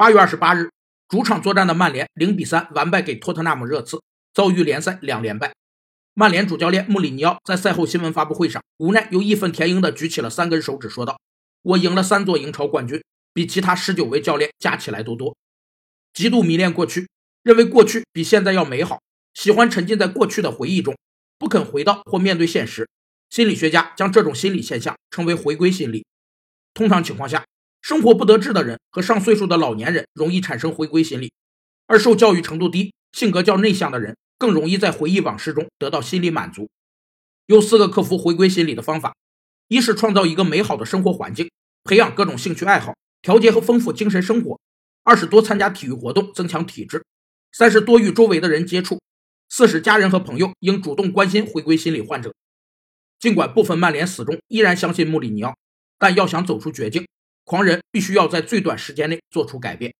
八月二十八日，主场作战的曼联零比三完败给托特纳姆热刺，遭遇联赛两连败。曼联主教练穆里尼奥在赛后新闻发布会上，无奈又义愤填膺地举起了三根手指，说道：“我赢了三座英超冠军，比其他十九位教练加起来都多。极度迷恋过去，认为过去比现在要美好，喜欢沉浸在过去的回忆中，不肯回到或面对现实。心理学家将这种心理现象称为回归心理。通常情况下。”生活不得志的人和上岁数的老年人容易产生回归心理，而受教育程度低、性格较内向的人更容易在回忆往事中得到心理满足。有四个克服回归心理的方法：一是创造一个美好的生活环境，培养各种兴趣爱好，调节和丰富精神生活；二是多参加体育活动，增强体质；三是多与周围的人接触；四是家人和朋友应主动关心回归心理患者。尽管部分曼联死忠依然相信穆里尼奥，但要想走出绝境。狂人必须要在最短时间内做出改变。